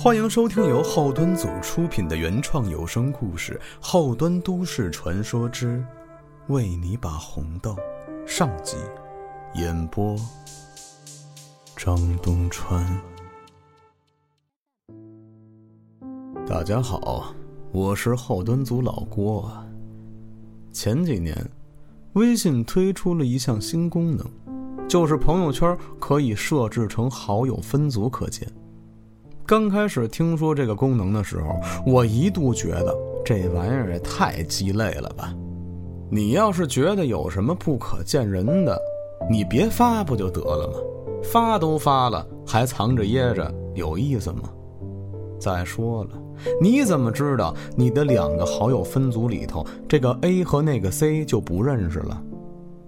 欢迎收听由后端组出品的原创有声故事《后端都市传说之为你把红豆》上集，演播张东川。大家好，我是后端组老郭。前几年，微信推出了一项新功能，就是朋友圈可以设置成好友分组可见。刚开始听说这个功能的时候，我一度觉得这玩意儿也太鸡肋了吧！你要是觉得有什么不可见人的，你别发不就得了吗？发都发了，还藏着掖着，有意思吗？再说了，你怎么知道你的两个好友分组里头，这个 A 和那个 C 就不认识了？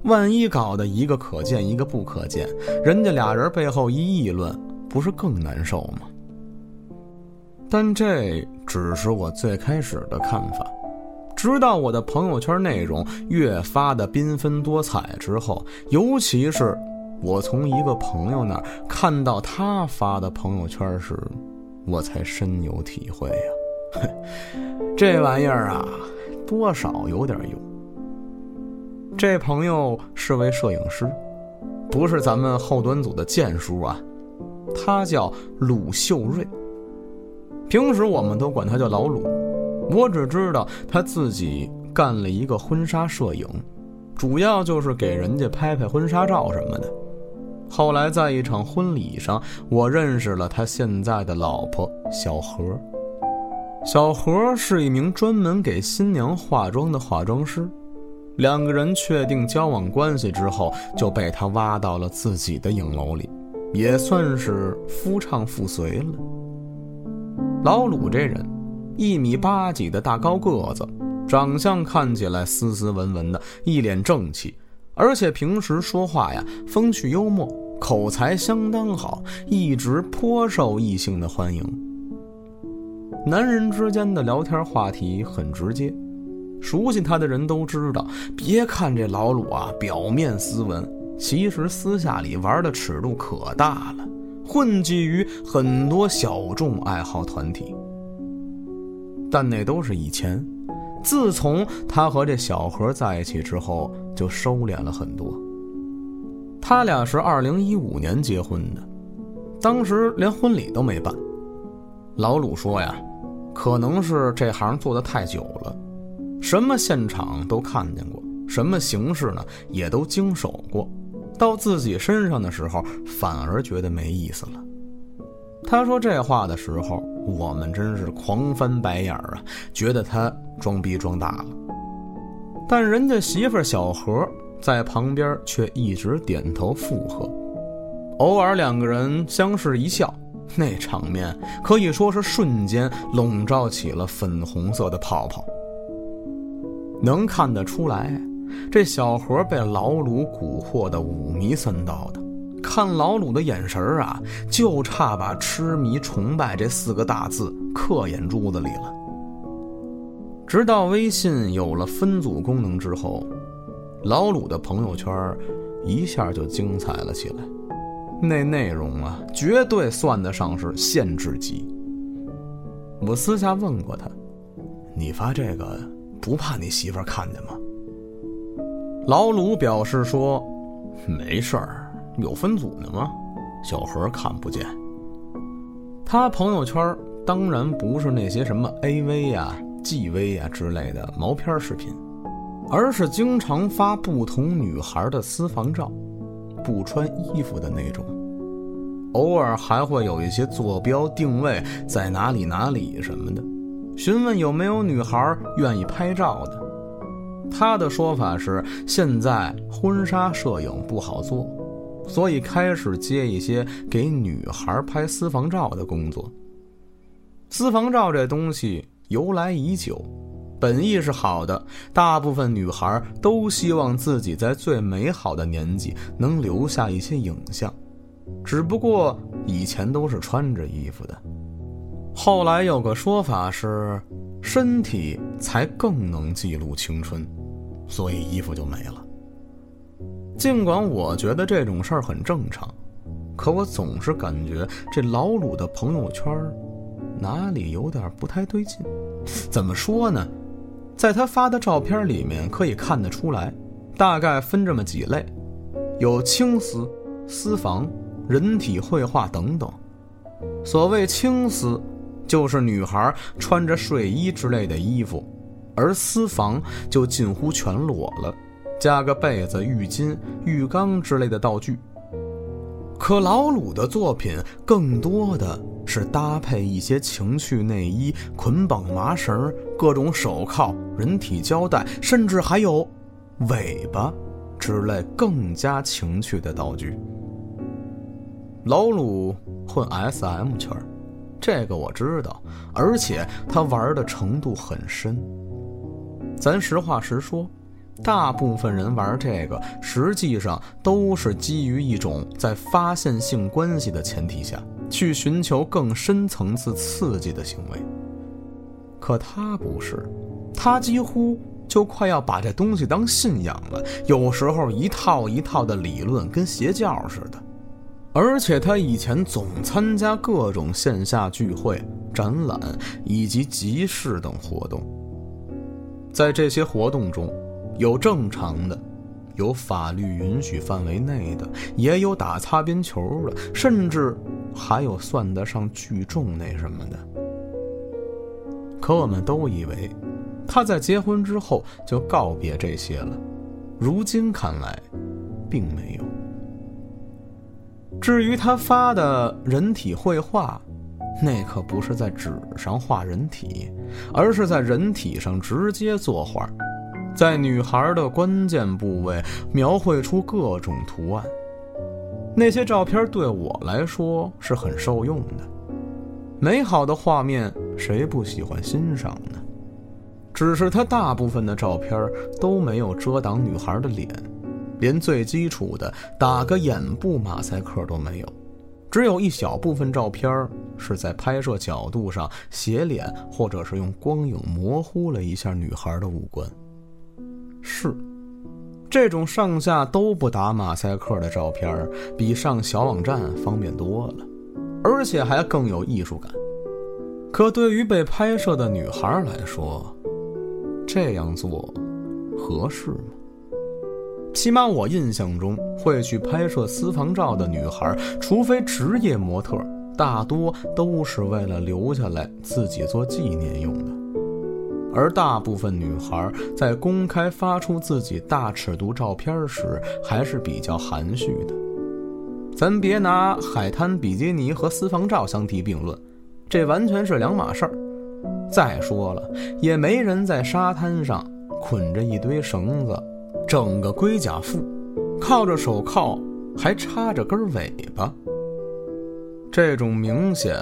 万一搞得一个可见一个不可见，人家俩人背后一议论，不是更难受吗？但这只是我最开始的看法，直到我的朋友圈内容越发的缤纷多彩之后，尤其是我从一个朋友那儿看到他发的朋友圈时，我才深有体会呀。这玩意儿啊，多少有点用。这朋友是位摄影师，不是咱们后端组的剑叔啊，他叫鲁秀瑞。平时我们都管他叫老鲁，我只知道他自己干了一个婚纱摄影，主要就是给人家拍拍婚纱照什么的。后来在一场婚礼上，我认识了他现在的老婆小何。小何是一名专门给新娘化妆的化妆师，两个人确定交往关系之后，就被他挖到了自己的影楼里，也算是夫唱妇随了。老鲁这人，一米八几的大高个子，长相看起来斯斯文文的，一脸正气，而且平时说话呀风趣幽默，口才相当好，一直颇受异性的欢迎。男人之间的聊天话题很直接，熟悉他的人都知道。别看这老鲁啊，表面斯文，其实私下里玩的尺度可大了。混迹于很多小众爱好团体，但那都是以前。自从他和这小何在一起之后，就收敛了很多。他俩是二零一五年结婚的，当时连婚礼都没办。老鲁说呀，可能是这行做的太久了，什么现场都看见过，什么形式呢也都经手过。到自己身上的时候，反而觉得没意思了。他说这话的时候，我们真是狂翻白眼儿啊，觉得他装逼装大了。但人家媳妇小何在旁边却一直点头附和，偶尔两个人相视一笑，那场面可以说是瞬间笼罩起了粉红色的泡泡。能看得出来。这小何被老鲁蛊惑的五迷三道的，看老鲁的眼神啊，就差把痴迷崇拜这四个大字刻眼珠子里了。直到微信有了分组功能之后，老鲁的朋友圈一下就精彩了起来，那内容啊，绝对算得上是限制级。我私下问过他：“你发这个不怕你媳妇看见吗？”老鲁表示说：“没事儿，有分组呢吗？小何看不见。他朋友圈当然不是那些什么 AV 呀、GV 呀之类的毛片视频，而是经常发不同女孩的私房照，不穿衣服的那种。偶尔还会有一些坐标定位在哪里哪里什么的，询问有没有女孩愿意拍照的。”他的说法是，现在婚纱摄影不好做，所以开始接一些给女孩拍私房照的工作。私房照这东西由来已久，本意是好的，大部分女孩都希望自己在最美好的年纪能留下一些影像，只不过以前都是穿着衣服的，后来有个说法是，身体才更能记录青春。所以衣服就没了。尽管我觉得这种事儿很正常，可我总是感觉这老鲁的朋友圈哪里有点不太对劲。怎么说呢？在他发的照片里面可以看得出来，大概分这么几类：有青丝、私房、人体绘画等等。所谓青丝，就是女孩穿着睡衣之类的衣服，而私房就近乎全裸了，加个被子、浴巾、浴缸之类的道具。可老鲁的作品更多的是搭配一些情趣内衣、捆绑麻绳、各种手铐、人体胶带，甚至还有尾巴之类更加情趣的道具。老鲁混 SM 圈，这个我知道，而且他玩的程度很深。咱实话实说。大部分人玩这个，实际上都是基于一种在发现性关系的前提下去寻求更深层次刺激的行为。可他不是，他几乎就快要把这东西当信仰了，有时候一套一套的理论跟邪教似的。而且他以前总参加各种线下聚会、展览以及集市等活动，在这些活动中。有正常的，有法律允许范围内的，也有打擦边球的，甚至还有算得上聚众那什么的。可我们都以为他在结婚之后就告别这些了，如今看来，并没有。至于他发的人体绘画，那可不是在纸上画人体，而是在人体上直接作画。在女孩的关键部位描绘出各种图案，那些照片对我来说是很受用的。美好的画面，谁不喜欢欣赏呢？只是他大部分的照片都没有遮挡女孩的脸，连最基础的打个眼部马赛克都没有。只有一小部分照片是在拍摄角度上斜脸，或者是用光影模糊了一下女孩的五官。是，这种上下都不打马赛克的照片，比上小网站方便多了，而且还更有艺术感。可对于被拍摄的女孩来说，这样做合适吗？起码我印象中，会去拍摄私房照的女孩，除非职业模特，大多都是为了留下来自己做纪念用的。而大部分女孩在公开发出自己大尺度照片时，还是比较含蓄的。咱别拿海滩比基尼和私房照相提并论，这完全是两码事儿。再说了，也没人在沙滩上捆着一堆绳子，整个龟甲腹，靠着手铐，还插着根尾巴。这种明显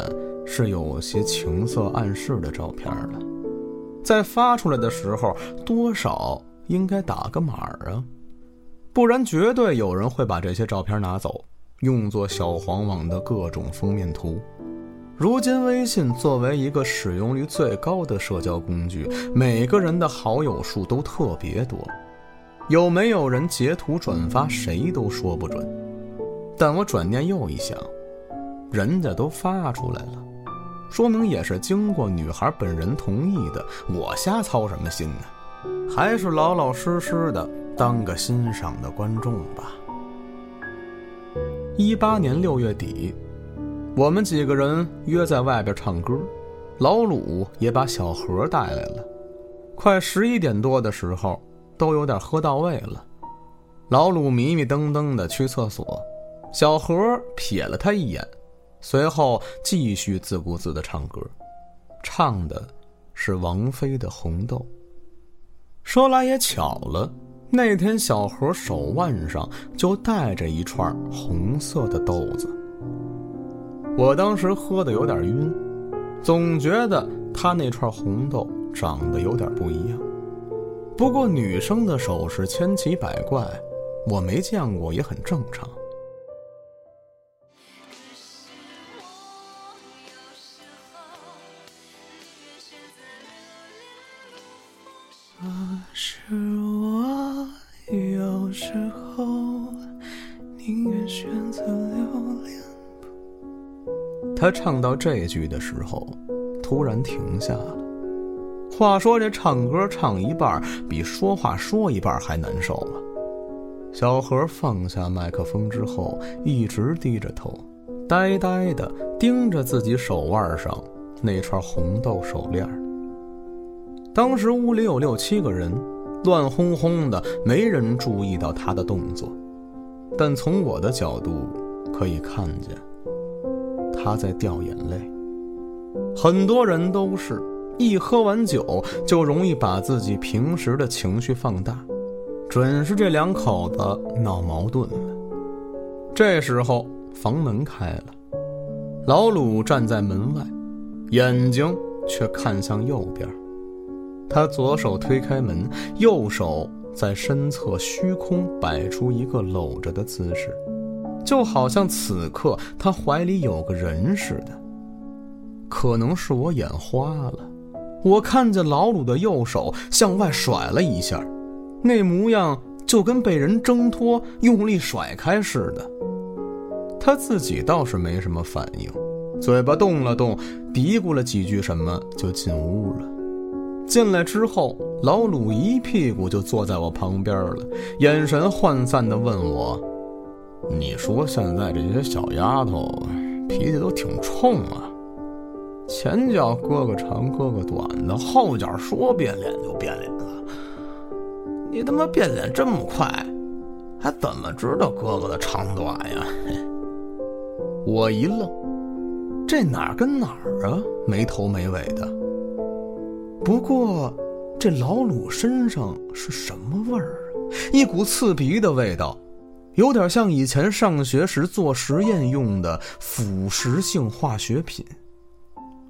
是有些情色暗示的照片了。在发出来的时候，多少应该打个码啊，不然绝对有人会把这些照片拿走，用作小黄网的各种封面图。如今微信作为一个使用率最高的社交工具，每个人的好友数都特别多，有没有人截图转发，谁都说不准。但我转念又一想，人家都发出来了。说明也是经过女孩本人同意的，我瞎操什么心呢？还是老老实实的当个欣赏的观众吧。一八年六月底，我们几个人约在外边唱歌，老鲁也把小何带来了。快十一点多的时候，都有点喝到位了。老鲁迷迷瞪瞪的去厕所，小何瞥了他一眼。随后继续自顾自的唱歌，唱的是王菲的《红豆》。说来也巧了，那天小何手腕上就戴着一串红色的豆子。我当时喝的有点晕，总觉得他那串红豆长得有点不一样。不过女生的首饰千奇百怪，我没见过也很正常。是我有时候宁愿选择留恋。他唱到这句的时候，突然停下了。话说这唱歌唱一半，比说话说一半还难受啊！小何放下麦克风之后，一直低着头，呆呆的盯着自己手腕上那串红豆手链儿。当时屋里有六七个人，乱哄哄的，没人注意到他的动作。但从我的角度可以看见，他在掉眼泪。很多人都是一喝完酒就容易把自己平时的情绪放大，准是这两口子闹矛盾了。这时候房门开了，老鲁站在门外，眼睛却看向右边。他左手推开门，右手。在身侧虚空摆出一个搂着的姿势，就好像此刻他怀里有个人似的。可能是我眼花了，我看见老鲁的右手向外甩了一下，那模样就跟被人挣脱、用力甩开似的。他自己倒是没什么反应，嘴巴动了动，嘀咕了几句什么，就进屋了。进来之后，老鲁一屁股就坐在我旁边了，眼神涣散地问我：“你说现在这些小丫头脾气都挺冲啊？前脚哥哥长哥哥短的，后脚说变脸就变脸了。你他妈变脸这么快，还怎么知道哥哥的长短呀？” 我一愣，这哪儿跟哪儿啊？没头没尾的。不过，这老鲁身上是什么味儿啊？一股刺鼻的味道，有点像以前上学时做实验用的腐蚀性化学品。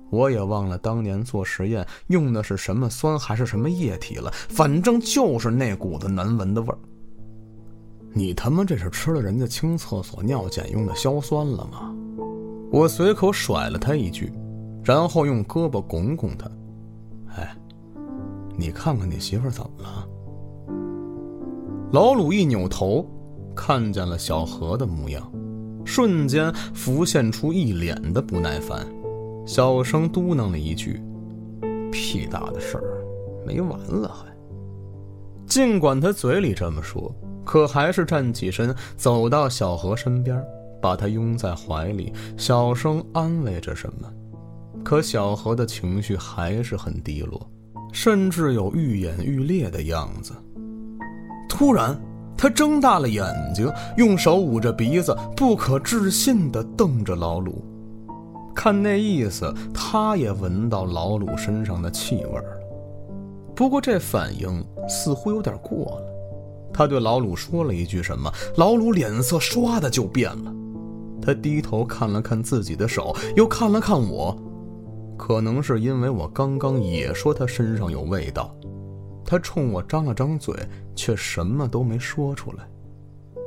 我也忘了当年做实验用的是什么酸还是什么液体了，反正就是那股子难闻的味儿。你他妈这是吃了人家清厕所尿检用的硝酸了吗？我随口甩了他一句，然后用胳膊拱拱他。哎，你看看你媳妇怎么了？老鲁一扭头，看见了小何的模样，瞬间浮现出一脸的不耐烦，小声嘟囔了一句：“屁大的事儿，没完了还。”尽管他嘴里这么说，可还是站起身，走到小何身边，把他拥在怀里，小声安慰着什么。可小何的情绪还是很低落，甚至有愈演愈烈的样子。突然，他睁大了眼睛，用手捂着鼻子，不可置信地瞪着老鲁。看那意思，他也闻到老鲁身上的气味了。不过这反应似乎有点过了。他对老鲁说了一句什么，老鲁脸色唰的就变了。他低头看了看自己的手，又看了看我。可能是因为我刚刚也说他身上有味道，他冲我张了张嘴，却什么都没说出来。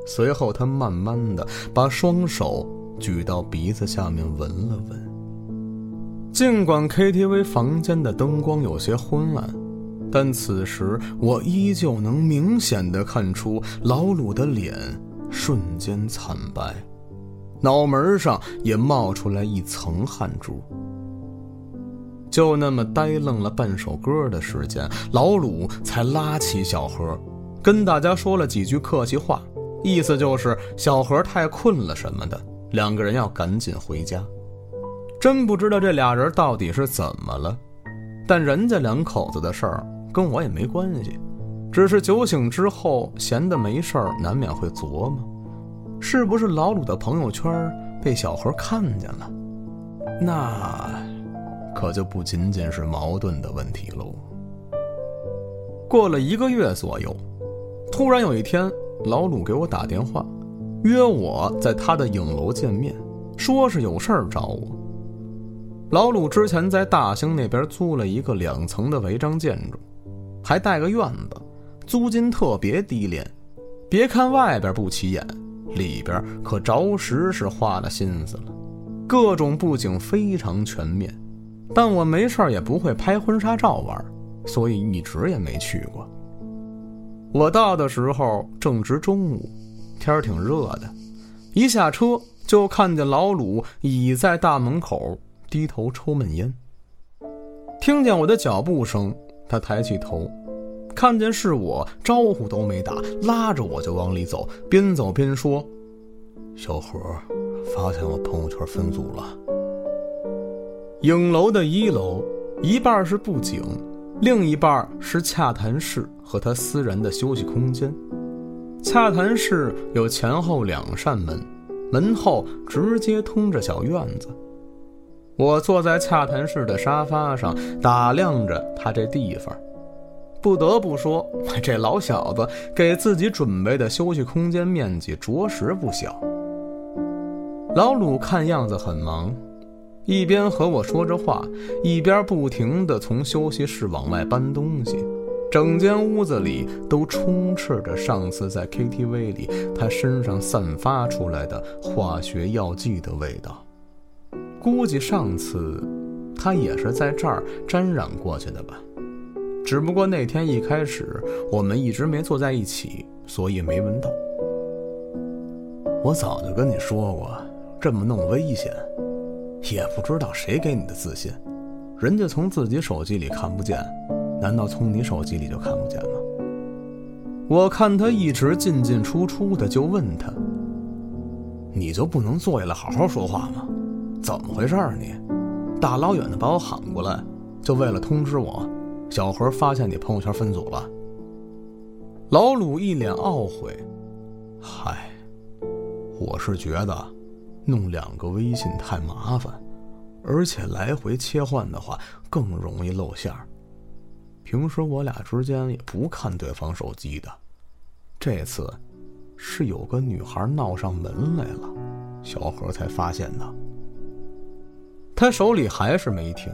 随后，他慢慢的把双手举到鼻子下面闻了闻。尽管 KTV 房间的灯光有些昏暗，但此时我依旧能明显的看出老鲁的脸瞬间惨白，脑门上也冒出来一层汗珠。就那么呆愣了半首歌的时间，老鲁才拉起小何，跟大家说了几句客气话，意思就是小何太困了什么的，两个人要赶紧回家。真不知道这俩人到底是怎么了，但人家两口子的事儿跟我也没关系，只是酒醒之后闲的没事儿，难免会琢磨，是不是老鲁的朋友圈被小何看见了？那。可就不仅仅是矛盾的问题喽。过了一个月左右，突然有一天，老鲁给我打电话，约我在他的影楼见面，说是有事儿找我。老鲁之前在大兴那边租了一个两层的违章建筑，还带个院子，租金特别低廉。别看外边不起眼，里边可着实是花了心思了，各种布景非常全面。但我没事也不会拍婚纱照玩，所以一直也没去过。我到的时候正值中午，天挺热的，一下车就看见老鲁倚在大门口低头抽闷烟。听见我的脚步声，他抬起头，看见是我，招呼都没打，拉着我就往里走，边走边说：“小何，发现我朋友圈分组了。影楼的一楼，一半是布景，另一半是洽谈室和他私人的休息空间。洽谈室有前后两扇门，门后直接通着小院子。我坐在洽谈室的沙发上，打量着他这地方。不得不说，这老小子给自己准备的休息空间面积着实不小。老鲁看样子很忙，一边和我说着话，一边不停地从休息室往外搬东西。整间屋子里都充斥着上次在 KTV 里他身上散发出来的化学药剂的味道。估计上次他也是在这儿沾染过去的吧。只不过那天一开始我们一直没坐在一起，所以没闻到。我早就跟你说过，这么弄危险。也不知道谁给你的自信，人家从自己手机里看不见，难道从你手机里就看不见吗？我看他一直进进出出的，就问他：“你就不能坐下来好好说话吗？怎么回事啊你？大老远的把我喊过来，就为了通知我？”小何发现你朋友圈分组了。老鲁一脸懊悔：“嗨，我是觉得弄两个微信太麻烦，而且来回切换的话更容易露馅儿。平时我俩之间也不看对方手机的，这次是有个女孩闹上门来了，小何才发现的。他手里还是没停。”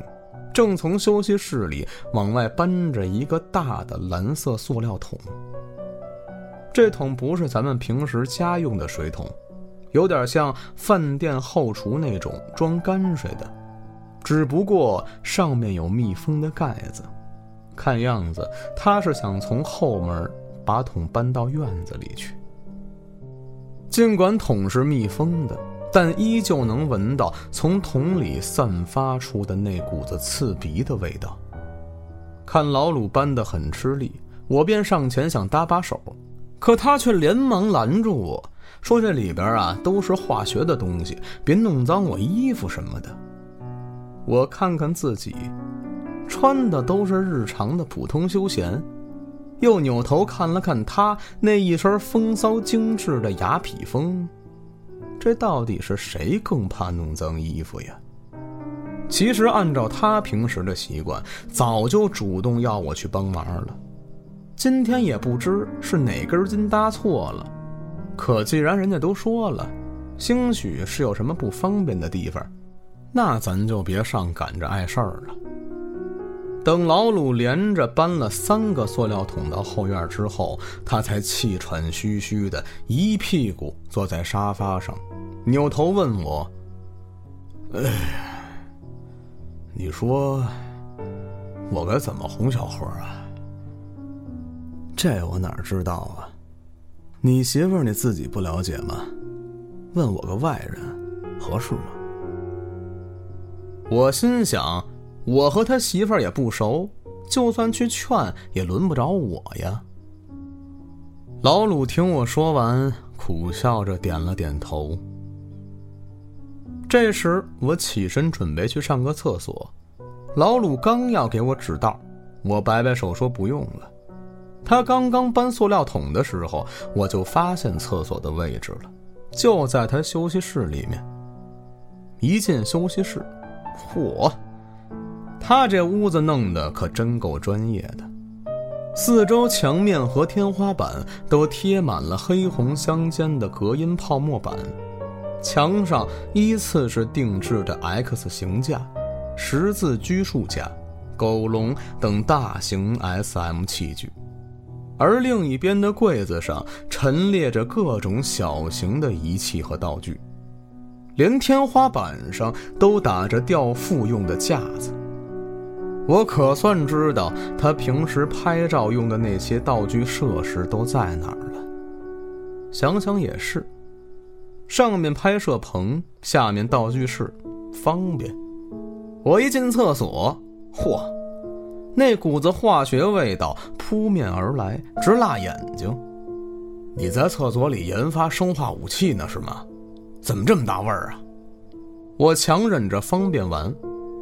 正从休息室里往外搬着一个大的蓝色塑料桶。这桶不是咱们平时家用的水桶，有点像饭店后厨那种装泔水的，只不过上面有密封的盖子。看样子他是想从后门把桶搬到院子里去。尽管桶是密封的。但依旧能闻到从桶里散发出的那股子刺鼻的味道。看老鲁搬得很吃力，我便上前想搭把手，可他却连忙拦住我说：“这里边啊都是化学的东西，别弄脏我衣服什么的。”我看看自己，穿的都是日常的普通休闲，又扭头看了看他那一身风骚精致的雅痞风。这到底是谁更怕弄脏衣服呀？其实按照他平时的习惯，早就主动要我去帮忙了。今天也不知是哪根筋搭错了，可既然人家都说了，兴许是有什么不方便的地方，那咱就别上赶着碍事儿了。等老鲁连着搬了三个塑料桶到后院之后，他才气喘吁吁的一屁股坐在沙发上，扭头问我：“哎，你说我该怎么哄小何啊？”这我哪知道啊？你媳妇儿你自己不了解吗？问我个外人合适吗？我心想。我和他媳妇儿也不熟，就算去劝也轮不着我呀。老鲁听我说完，苦笑着点了点头。这时我起身准备去上个厕所，老鲁刚要给我指道，我摆摆手说不用了。他刚刚搬塑料桶的时候，我就发现厕所的位置了，就在他休息室里面。一进休息室，嚯！他这屋子弄得可真够专业的，四周墙面和天花板都贴满了黑红相间的隔音泡沫板，墙上依次是定制的 X 型架、十字拘束架、狗笼等大型 SM 器具，而另一边的柜子上陈列着各种小型的仪器和道具，连天花板上都打着吊腹用的架子。我可算知道他平时拍照用的那些道具设施都在哪儿了。想想也是，上面拍摄棚，下面道具室，方便。我一进厕所，嚯，那股子化学味道扑面而来，直辣眼睛。你在厕所里研发生化武器呢是吗？怎么这么大味儿啊？我强忍着方便完，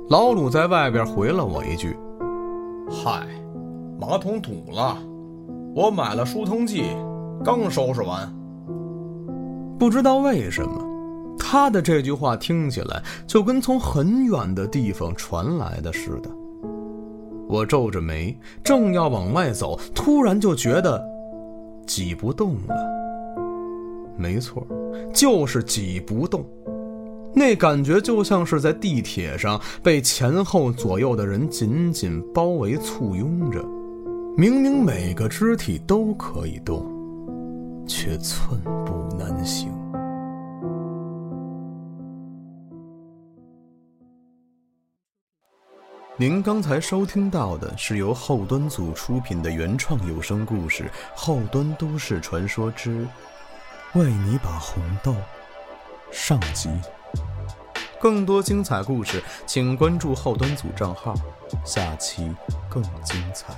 老鲁在外边回了我一句：“嗨，马桶堵了，我买了疏通剂，刚收拾完。”不知道为什么，他的这句话听起来就跟从很远的地方传来的似的。我皱着眉，正要往外走，突然就觉得挤不动了。没错，就是挤不动。那感觉就像是在地铁上被前后左右的人紧紧包围簇拥着，明明每个肢体都可以动，却寸步难行。您刚才收听到的是由后端组出品的原创有声故事《后端都市传说之为你把红豆》上集。更多精彩故事，请关注后端组账号，下期更精彩。